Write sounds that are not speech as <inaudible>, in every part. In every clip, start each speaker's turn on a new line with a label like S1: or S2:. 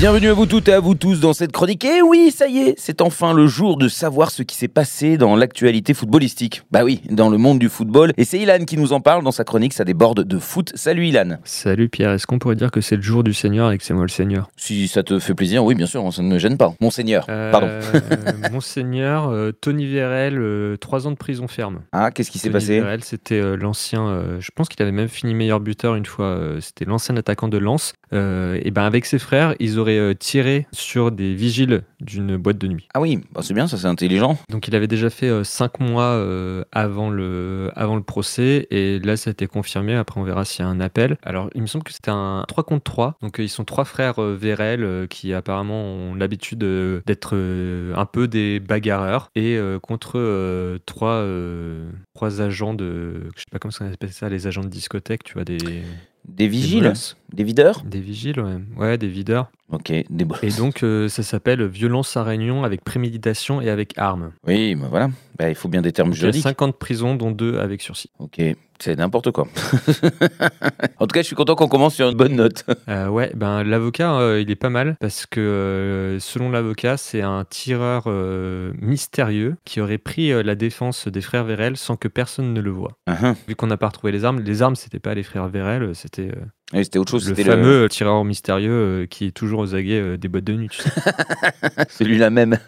S1: Bienvenue à vous toutes et à vous tous dans cette chronique. Et oui, ça y est, c'est enfin le jour de savoir ce qui s'est passé dans l'actualité footballistique. Bah oui, dans le monde du football. Et c'est Ilan qui nous en parle dans sa chronique, ça déborde de foot. Salut Ilan.
S2: Salut Pierre, est-ce qu'on pourrait dire que c'est le jour du Seigneur et que c'est moi le Seigneur?
S1: Si ça te fait plaisir, oui, bien sûr, ça ne me gêne pas. Monseigneur, pardon.
S2: Euh, <laughs> Monseigneur, euh, Tony Vérel, euh, trois ans de prison ferme.
S1: Ah, qu'est-ce qui s'est
S2: Tony
S1: passé?
S2: Vérel, c'était euh, l'ancien, euh, je pense qu'il avait même fini meilleur buteur une fois, euh, c'était l'ancien attaquant de Lens. Et ben avec ses frères, ils auraient euh, tiré sur des vigiles d'une boîte de nuit.
S1: Ah oui, bah c'est bien, ça c'est intelligent.
S2: Donc il avait déjà fait 5 mois euh, avant, le, avant le procès et là ça a été confirmé. Après on verra s'il y a un appel. Alors il me semble que c'était un 3 contre 3. Donc euh, ils sont trois frères euh, Vérel euh, qui apparemment ont l'habitude euh, d'être euh, un peu des bagarreurs et euh, contre euh, trois, euh, trois agents de... Je sais pas comment on appelle ça, les agents de discothèque, tu vois, des...
S1: Des
S2: des
S1: vigiles
S2: molosses.
S1: Des videurs
S2: Des vigiles, ouais. Ouais, des videurs.
S1: Ok, des
S2: Et donc euh, ça s'appelle violence à réunion avec préméditation et avec arme.
S1: Oui, bah voilà. Bah, il faut bien des termes
S2: Donc, il y a
S1: juridiques.
S2: 5 ans de prison, dont 2 avec sursis.
S1: Ok, c'est n'importe quoi. <laughs> en tout cas, je suis content qu'on commence sur une bonne note. <laughs>
S2: Euh, ouais, ben l'avocat, euh, il est pas mal parce que euh, selon l'avocat, c'est un tireur mystérieux qui aurait pris la défense des frères Vérel sans que personne ne le voie.
S1: Uhum.
S2: Vu qu'on n'a pas retrouvé les armes, les armes c'était pas les frères Vérel, c'était
S1: Oui, c'était autre chose.
S2: le fameux tireur mystérieux euh, qui est toujours aux aguets euh, des boîtes de nuit. Tu sais. <laughs>
S1: celui-là même.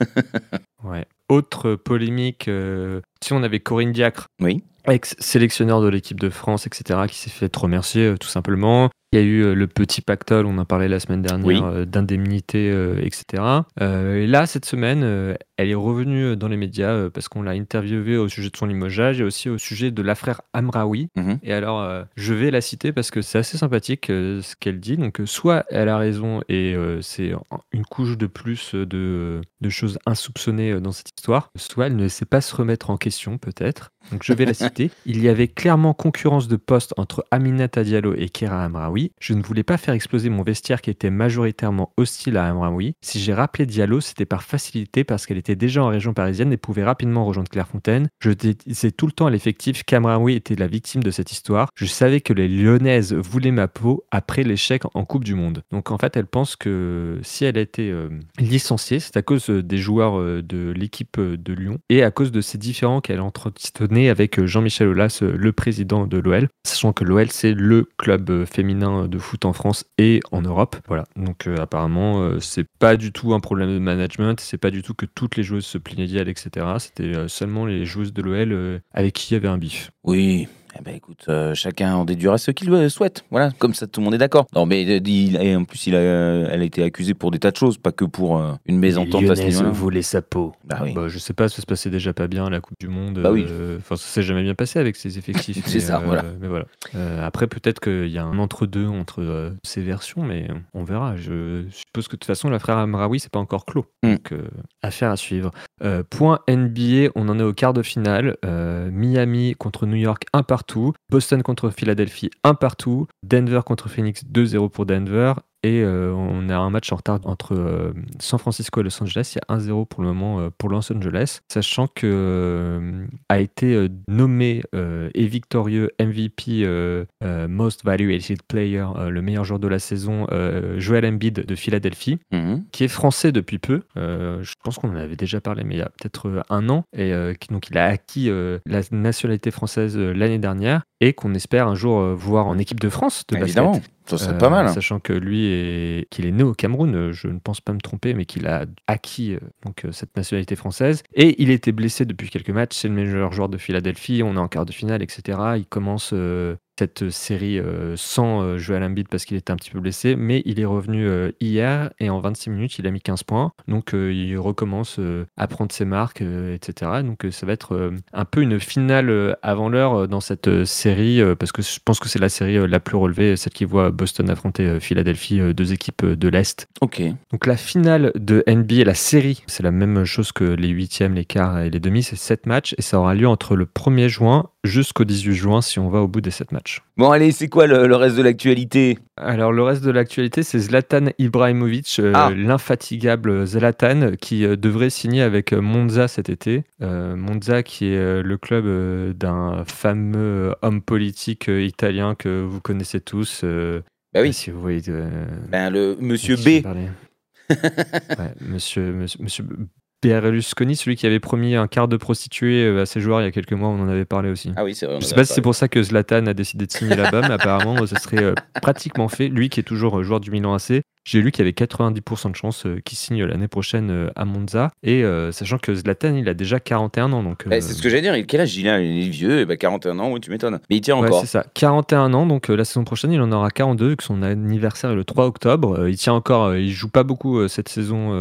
S2: Ouais. Autre polémique, euh, si on avait Corinne Diacre,
S1: Oui.
S2: ex-sélectionneur de l'équipe de France, etc., qui s'est fait remercier euh, tout simplement. Il y a eu euh, le petit pactole, on en parlait la semaine dernière,
S1: Oui.
S2: euh, d'indemnité, etc. Et là, cette semaine, elle est revenue dans les médias parce qu'on l'a interviewée au sujet de son limogeage et aussi au sujet de l'affaire Amraoui.
S1: Mhm.
S2: Et alors, je vais la citer parce que c'est assez sympathique ce qu'elle dit. Donc, soit elle a raison et c'est une couche de plus de, de choses insoupçonnées dans cette histoire, soit elle ne sait pas se remettre en question, peut-être. Donc, je vais la citer. <laughs> Il y avait clairement concurrence de postes entre Aminata Diallo et Kera Amraoui. Je ne voulais pas faire exploser mon vestiaire qui était majoritairement hostile à Amraoui. Si j'ai rappelé Diallo, c'était par facilité parce qu'elle était déjà en région parisienne et pouvait rapidement rejoindre Clairefontaine. Je disais tout le temps à l'effectif qu'Amraoui était la victime de cette histoire. Je savais que les Lyonnaises voulaient ma peau après l'échec en Coupe du Monde. Donc en fait, elle pense que si elle a été euh, licenciée, c'est à cause euh, des joueurs euh, de l'équipe de Lyon et à cause de ces différends qu'elle entretenait avec euh, Jean-Michel Aulas, euh, le président de l'OL, sachant que l'OL c'est le club euh, féminin de foot en France et en Europe. Voilà. Donc apparemment, c'est pas du tout un problème de management, c'est pas du tout que toutes les joueuses se plaignaient etc. C'était seulement les joueuses de l'OL avec qui il y avait un bif.
S1: Oui. Ben écoute, euh, chacun en déduira ce qu'il euh, souhaite. Voilà, comme ça tout le monde est d'accord. Non, mais euh, il- et en plus, il a, elle a été accusée pour des tas de choses, pas que pour une mésentente à ce niveau-là.
S2: voulaient sa peau.
S1: Bah oui.
S2: Bah, je sais pas, ça se passait déjà pas bien à la Coupe du Monde.
S1: Bah oui.
S2: Enfin, ça s'est jamais bien passé avec ses effectifs. <laughs>
S1: C'est ça, voilà.
S2: Mais voilà. Après, peut-être qu'il y a un entre-deux entre ces versions, mais on verra. Je suppose que de toute façon, l'affaire Amraoui, c'est pas encore clos.
S1: Mm.
S2: Donc, affaire à suivre. Point NBA, on en est au quart de finale. Miami contre New York, un partout. Boston contre Philadelphie, un partout. Denver contre Phoenix, 2-0 pour Denver. Et euh, on a un match en retard entre euh, San Francisco et Los Angeles. Il y a 1-0 pour le moment euh, pour Los Angeles. Sachant que a été nommé et victorieux MVP Most Valuated Player, le meilleur joueur de la saison, Joel Embiid de Philadelphie
S1: Mhm.
S2: qui est français depuis peu. Je pense qu'on en avait déjà parlé, mais il y a peut-être un an. Et donc, il a acquis la nationalité française l'année dernière et qu'on espère un jour euh, voir en équipe de France de basket.
S1: Évidemment, ça serait
S2: Euh,
S1: pas mal. hein.
S2: Sachant que lui, est, qu'il est né au Cameroun, euh, je ne pense pas me tromper, mais qu'il a acquis euh, donc, euh, cette nationalité française. Et il était blessé depuis quelques matchs. C'est le meilleur joueur de Philadelphie. On est en quart de finale, etc. Il commence euh, cette série euh, sans euh, Joel Embiid parce qu'il était un petit peu blessé, mais il est revenu euh, hier et en 26 minutes, il a mis 15 points. Donc euh, il recommence euh, à prendre ses marques, euh, etc. Donc euh, ça va être euh, un peu une finale euh, avant l'heure euh, dans cette euh, série euh, parce que je pense que c'est la série euh, la plus relevée, celle qui voit Boston affronter euh, Philadelphie, euh, deux équipes euh, de l'Est.
S1: Ok.
S2: Donc la finale de NBA, la série, c'est la même chose que les huitièmes, les quarts et les demi, c'est 7 matchs et ça aura lieu entre le 1er juin jusqu'au 18 juin si on va au bout des 7 matchs. Match.
S1: Bon, allez, c'est quoi le, le reste de l'actualité?
S2: Alors le reste de l'actualité, c'est Zlatan Ibrahimovic, euh,
S1: Ah.
S2: l'infatigable Zlatan, qui euh, devrait signer avec euh, Monza cet été. Euh, Monza qui est le club d'un fameux homme politique italien que vous connaissez tous.
S1: Bah oui,
S2: Si vous voyez
S1: ben, le monsieur B. <laughs>
S2: Ouais, monsieur, monsieur, monsieur Berlusconi, celui qui avait promis un quart de prostituée euh, à ses joueurs il y a quelques mois, on en avait parlé aussi.
S1: Ah oui, c'est vrai.
S2: Je sais pas si c'est pour ça que Zlatan a décidé de signer là-bas, <laughs> mais apparemment, ça serait euh, pratiquement fait. Lui qui est toujours euh, joueur du Milan AC, j'ai lu qu'il y avait 90% de chances euh, qu'il signe l'année prochaine euh, à Monza. Et euh, sachant que Zlatan, il a déjà 41 ans. Donc,
S1: Eh, c'est ce que j'allais dire. Il- Quel âge il a? Il est vieux, eh ben, 41 ans, oui, tu m'étonnes. Mais il tient
S2: Ouais,
S1: encore.
S2: c'est ça. 41 ans, donc euh, la saison prochaine, il en aura 42, vu que son anniversaire est le 3 octobre. Il tient encore, il joue pas beaucoup cette saison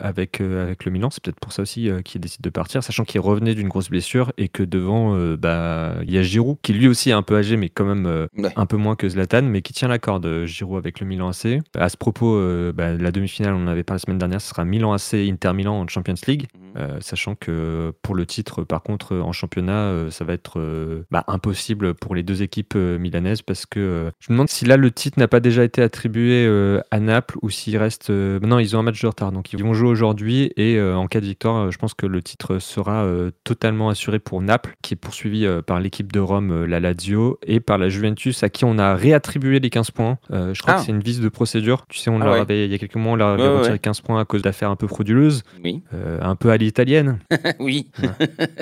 S2: avec, avec le Milan. C'est peut-être pour ça aussi qu'il décide de partir, sachant qu'il revenait d'une grosse blessure et que devant, bah, il y a Giroud, qui lui aussi est un peu âgé, mais quand même
S1: Ouais.
S2: un peu moins que Zlatan, mais qui tient la corde, Giroud avec le Milan AC. À ce propos, euh, bah, la demi-finale, on en avait parlé la semaine dernière, ce sera Milan AC, Inter Milan en Champions League. Euh, sachant que pour le titre, par contre, en championnat, euh, ça va être euh, bah, impossible pour les deux équipes milanaises parce que je me demande si là le titre n'a pas déjà été attribué à Naples ou s'il reste. non, ils ont un match de retard, donc ils vont jouer aujourd'hui et en cas de victoire, je pense que le titre sera totalement assuré pour Naples, qui est poursuivi par l'équipe de Rome, la Lazio, et par la Juventus, à qui on a réattribué les 15 points. Je crois
S1: Ah.
S2: que c'est une vis de procédure. Tu sais, on
S1: Ah
S2: leur
S1: ouais.
S2: avait, il y a quelques mois, on leur avait
S1: Ouais,
S2: retiré
S1: ouais.
S2: 15 points à cause d'affaires un peu frauduleuses,
S1: Oui.
S2: un peu à l'italienne <laughs>
S1: oui.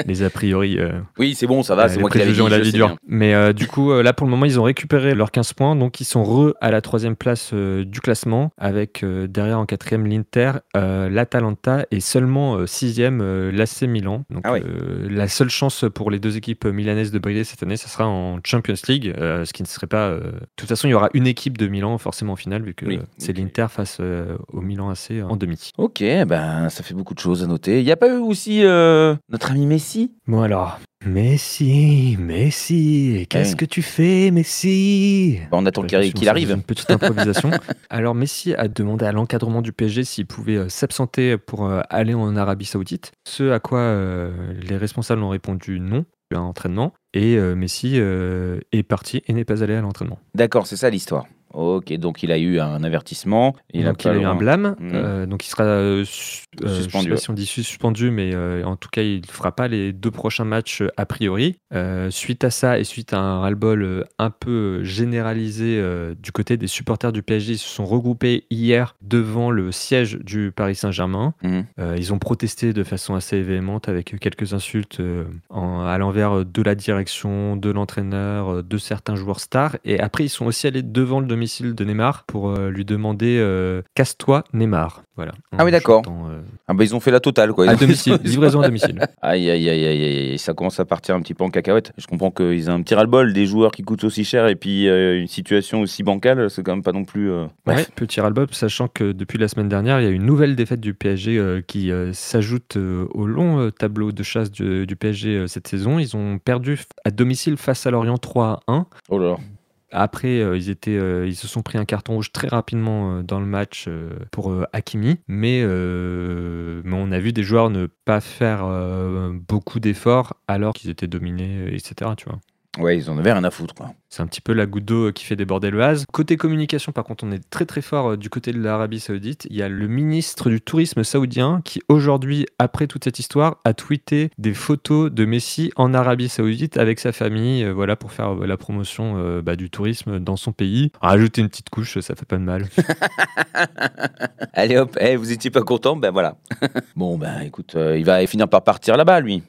S2: les a priori. euh,
S1: Oui, c'est bon, ça va, c'est moi qui l'avais dit.
S2: la vie dure. Mais euh, du coup, euh, là pour le moment, ils ont récupéré leurs 15 points, donc ils sont re à la troisième place du classement, avec derrière en quatrième l'Inter, l'Atalanta et seulement sixième l'AC Milan. Donc
S1: Ah ouais.
S2: la seule chance pour les deux équipes milanaises de briller cette année, ce sera en Champions League, ce qui ne serait pas. De toute façon, il y aura une équipe de Milan forcément en finale, vu que
S1: Oui,
S2: c'est l'Inter face au Milan AC en demi.
S1: Ok, ben ça fait beaucoup de choses à noter. Il n'y a pas eu aussi euh, notre ami Messi?
S2: Bon alors, Messi, Messi, qu'est-ce que tu fais, Messi?
S1: Ben, On attend
S2: Ouais,
S1: qu'il arrive.
S2: Une petite improvisation. <laughs> Alors Messi a demandé à l'encadrement du PSG s'il pouvait euh, s'absenter pour euh, aller en Arabie Saoudite. Ce à quoi les responsables ont répondu non à l'entraînement. Et euh, Messi est parti et n'est pas allé à l'entraînement.
S1: D'accord, c'est ça l'histoire. Ok, donc il a eu un avertissement. Il
S2: donc
S1: a,
S2: il
S1: pas
S2: a eu un blâme.
S1: Mhm.
S2: euh, donc il sera euh, euh,
S1: Suspendu,
S2: Je sais pas si on dit suspendu, mais euh, en tout cas il ne fera pas les deux prochains matchs a priori. Suite à ça et suite à un ras-le-bol un peu généralisé du côté des supporters du PSG, ils se sont regroupés hier devant le siège du Paris Saint-Germain. Euh, ils ont protesté de façon assez véhémente avec quelques insultes en- à l'envers de la direction, de l'entraîneur, de certains joueurs stars. Et après, ils sont aussi allés devant le domicile de Neymar pour euh, lui demander euh, Casse-toi, Neymar. Voilà.
S1: Ah oui, d'accord.
S2: euh,
S1: Ah ben ils ont fait la totale quoi.
S2: à domicile, livraison à domicile. <laughs>
S1: Aïe aïe aïe aïe aïe, ça commence à partir un petit peu en cacahuète. Je comprends qu'ils aient un petit ras-le-bol des joueurs qui coûtent aussi cher et puis une situation aussi bancale, c'est quand même pas non plus.
S2: Ouais, petit ras-le-bol, sachant que depuis la semaine dernière, il y a une nouvelle défaite du PSG qui s'ajoute au long tableau de chasse du, PSG cette saison. Ils ont perdu à domicile face à Lorient 3 à 1.
S1: Oh là là.
S2: Après, euh, euh, ils se sont pris un carton rouge très rapidement euh, dans le match pour Hakimi, mais, mais on a vu des joueurs ne pas faire beaucoup d'efforts alors qu'ils étaient dominés, etc.
S1: Ouais, ils en avaient rien à foutre quoi.
S2: C'est un petit peu la goutte d'eau qui fait déborder le vase. Côté communication, par contre, on est très très fort euh, du côté de l'Arabie Saoudite. Il y a le ministre du tourisme saoudien qui, aujourd'hui, après toute cette histoire, a tweeté des photos de Messi en Arabie Saoudite avec sa famille, euh, voilà, pour faire euh, la promotion euh, bah, du tourisme dans son pays. Rajouter une petite couche, ça fait pas de mal. <laughs>
S1: Allez hop, eh, vous étiez pas content, ben voilà. <laughs> bon ben écoute, il va finir par partir là-bas lui.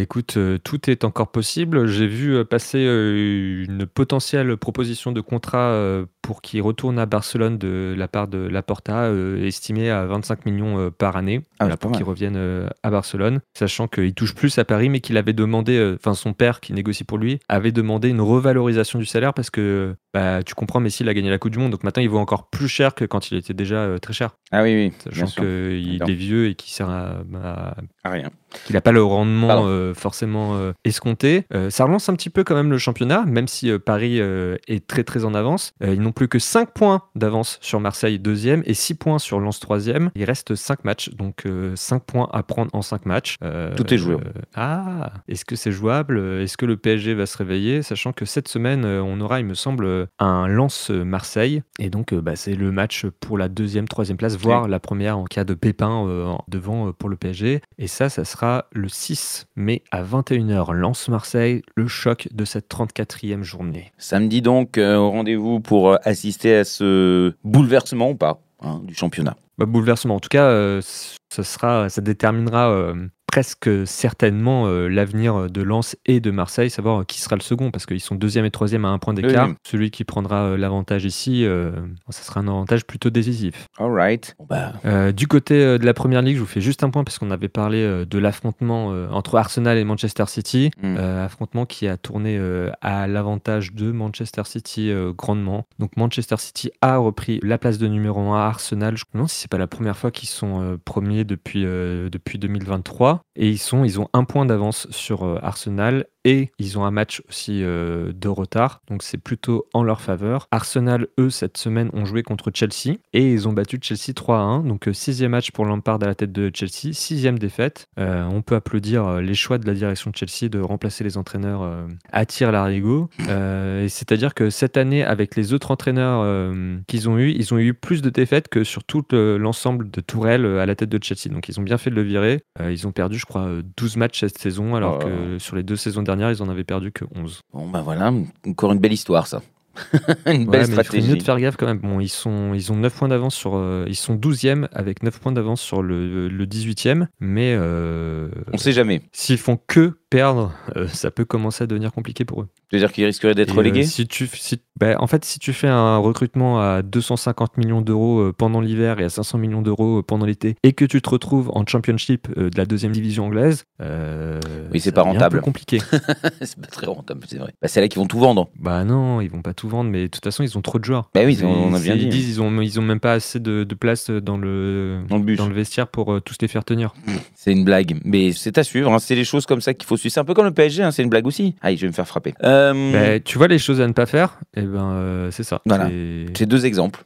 S2: Écoute, tout est encore possible. J'ai vu passer euh, une potentielle proposition de contrat euh, pour qu'il retourne à Barcelone de la part de Laporta, euh, estimée à 25 millions euh, par année,
S1: Ah,
S2: Voilà, pour qu'il revienne euh, à Barcelone, sachant qu'il touche plus à Paris, mais qu'il avait demandé, enfin son père qui négocie pour lui, avait demandé une revalorisation du salaire parce que bah, tu comprends, Messi il a gagné la Coupe du Monde, donc maintenant il vaut encore plus cher que quand il était déjà très cher,
S1: Ah oui oui,
S2: sachant qu'il est vieux et qu'il sert à- à
S1: Ah, rien.
S2: qu'il n'a pas le rendement euh, forcément euh, escompté. Euh, ça relance un petit peu quand même le championnat, même si Paris est très très en avance. Ils n'ont plus que 5 points d'avance sur Marseille deuxième et 6 points sur Lens troisième. Il reste 5 matchs, donc 5 points à prendre en 5 matchs.
S1: Tout est joué.
S2: ah, est-ce que c'est jouable? Est-ce que le PSG va se réveiller? Sachant que cette semaine, on aura, il me semble, un Lens-Marseille. Et donc, bah, c'est le match pour la deuxième, troisième place, voire la première en cas de pépin devant pour le PSG. Et ça, ça sera le 6 mai à 21h. Lens-Marseille, le choc de cette 34e journée.
S1: Samedi donc, au rendez-vous pour assister à ce bouleversement ou pas hein, du championnat?
S2: Bah, bouleversement. En tout cas, ça, sera, ça déterminera presque certainement euh, l'avenir de Lens et de Marseille, savoir qui sera le second, parce qu'ils sont deuxième et troisième à un point d'écart. Celui qui prendra euh, l'avantage ici, euh, ça sera un avantage plutôt décisif.
S1: All right.
S2: Bah. du côté de la première ligue, je vous fais juste un point, parce qu'on avait parlé de l'affrontement entre Arsenal et Manchester City, mm. affrontement qui a tourné à l'avantage de Manchester City grandement. Donc Manchester City a repris la place de numéro 1 à Arsenal. Je me demande si c'est pas la première fois qu'ils sont premiers depuis, depuis 2023. Et ils, sont, ils ont un point d'avance sur euh, Arsenal et ils ont un match aussi euh, de retard, donc c'est plutôt en leur faveur. Arsenal, eux, cette semaine, ont joué contre Chelsea et ils ont battu Chelsea 3 à 1, donc euh, sixième match pour Lampard à la tête de Chelsea, sixième défaite. Euh, on peut applaudir les choix de la direction de Chelsea de remplacer les entraîneurs à tir larigot. C'est-à-dire que cette année, avec les autres entraîneurs qu'ils ont eu, ils ont eu plus de défaites que sur tout l'ensemble de Tourelle à la tête de Chelsea. Donc ils ont bien fait de le virer. ils ont perdu, je crois, 12 matchs cette saison, alors oh. que sur les deux saisons dernières, ils en avaient perdu que 11.
S1: Bon, ben voilà, encore une belle histoire, ça. <laughs> une belle stratégie.
S2: Il faut mieux de faire gaffe quand même. Bon, ils, sont, ils ont 9 points d'avance sur. Euh, ils sont 12e avec 9 points d'avance sur le, le 18e. Mais. Euh,
S1: On sait jamais.
S2: S'ils font que perdre, euh, ça peut commencer à devenir compliqué pour eux.
S1: Tu veux dire qu'ils risqueraient d'être relégués
S2: si tu, si, bah, En fait, si tu fais un recrutement à 250 millions d'euros euh, pendant l'hiver et à 500 millions d'euros euh, pendant l'été, et que tu te retrouves en championship de la deuxième division anglaise,
S1: oui, c'est pas rentable.
S2: compliqué. <laughs>
S1: c'est pas très rentable, c'est vrai. Bah, c'est là qu'ils vont tout vendre.
S2: Bah non, ils vont pas tout vendre, mais de toute façon, ils ont trop de joueurs.
S1: Bah oui, on a bien
S2: ils
S1: dit.
S2: disent ils ont, ils ont même pas assez de, de place dans le,
S1: dans le,
S2: dans le vestiaire pour tous les faire tenir.
S1: C'est une blague, mais c'est à suivre. Hein. C'est les choses comme ça qu'il faut C'est un peu comme le PSG Hein, c'est une blague aussi. Aïe, je vais me faire frapper.
S2: Euh, bah, tu vois les choses à ne pas faire Et eh ben, euh, c'est ça.
S1: Voilà. C'est deux exemples.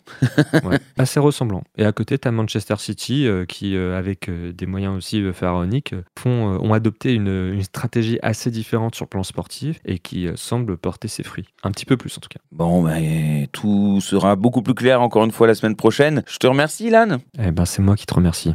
S1: <laughs>
S2: assez ressemblants. Et à côté, tu as Manchester City euh, qui, avec des moyens aussi pharaoniques, font, ont adopté une, stratégie assez différente sur le plan sportif et qui semble porter ses fruits. Un petit peu plus en tout cas.
S1: Bon, bah, tout sera beaucoup plus clair encore une fois la semaine prochaine. Je te remercie, Ilan.
S2: Eh ben, c'est moi qui te remercie.